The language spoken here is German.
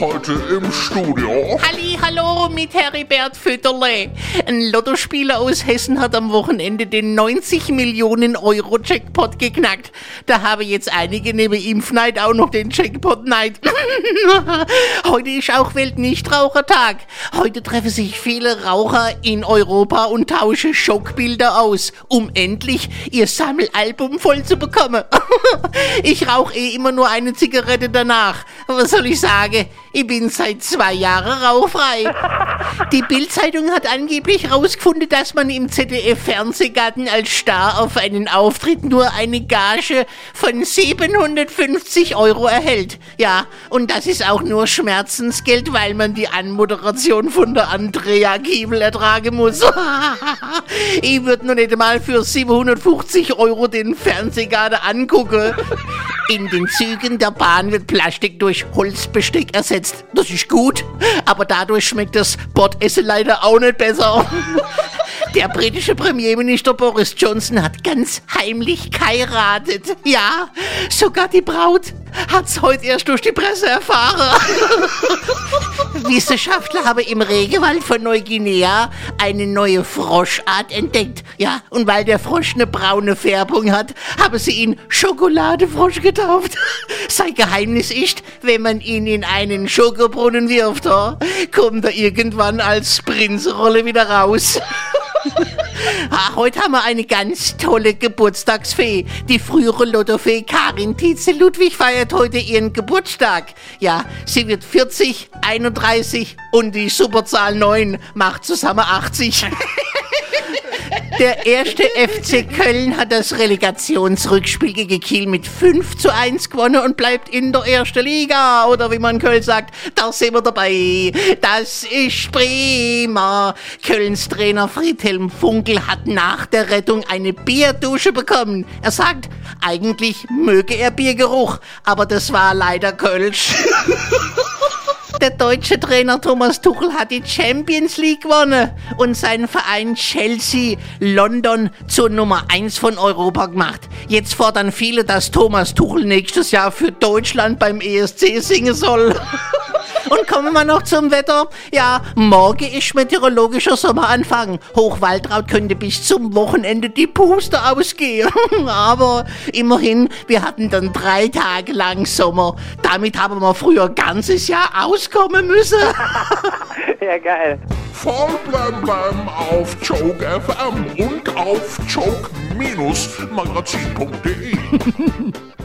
Heute im Studio. Halli, hallo mit Heribert Fütterle. Ein Lottospieler aus Hessen hat am Wochenende den 90 Millionen Euro Jackpot geknackt. Da habe jetzt einige neben Impfneid auch noch den Jackpot Neid. Heute ist auch Weltnichtrauchertag. Heute treffen sich viele Raucher in Europa und tauschen Schockbilder aus, um endlich ihr Sammelalbum voll zu bekommen. ich rauche eh immer nur eine Zigarette danach. Was soll ich sagen? Ich bin seit zwei Jahren rauchfrei. Die Bildzeitung hat angeblich herausgefunden, dass man im ZDF-Fernsehgarten als Star auf einen Auftritt nur eine Gage von 750 Euro erhält. Ja, und das ist auch nur Schmerzensgeld, weil man die Anmoderation von der Andrea Kiebel ertragen muss. ich würde nur nicht mal für 750 Euro den Fernsehgarten angucken. In den Zügen der Bahn wird Plastik durch Holzbesteck ersetzt. Das ist gut, aber dadurch schmeckt das Bottessen leider auch nicht besser. Der britische Premierminister Boris Johnson hat ganz heimlich geheiratet. Ja, sogar die Braut hat's heute erst durch die Presse erfahren. Wissenschaftler haben im Regenwald von Neuguinea eine neue Froschart entdeckt. Ja, und weil der Frosch eine braune Färbung hat, haben sie ihn Schokoladefrosch getauft. Sein Geheimnis ist, wenn man ihn in einen Schokobrunnen wirft, oh, kommt er irgendwann als Prinzrolle wieder raus. Ah, heute haben wir eine ganz tolle Geburtstagsfee. Die frühere Lottofee Karin Tietze Ludwig feiert heute ihren Geburtstag. Ja, sie wird 40, 31 und die Superzahl 9 macht zusammen 80. Der erste FC Köln hat das Relegationsrückspiel gegen Kiel mit 5 zu 1 gewonnen und bleibt in der ersten Liga. Oder wie man Köln sagt, da sind wir dabei. Das ist prima. Kölns Trainer Friedhelm Funkel hat nach der Rettung eine Bierdusche bekommen. Er sagt, eigentlich möge er Biergeruch, aber das war leider Kölsch. Der deutsche Trainer Thomas Tuchel hat die Champions League gewonnen und seinen Verein Chelsea London zur Nummer 1 von Europa gemacht. Jetzt fordern viele, dass Thomas Tuchel nächstes Jahr für Deutschland beim ESC singen soll. Und kommen wir noch zum Wetter. Ja, morgen ist meteorologischer Sommeranfang. Hochwaldraut könnte bis zum Wochenende die Puste ausgehen. Aber immerhin, wir hatten dann drei Tage lang Sommer. Damit haben wir früher ein ganzes Jahr auskommen müssen. Ja, geil. Voll blem blem auf Joke FM und auf joke-magazin.de.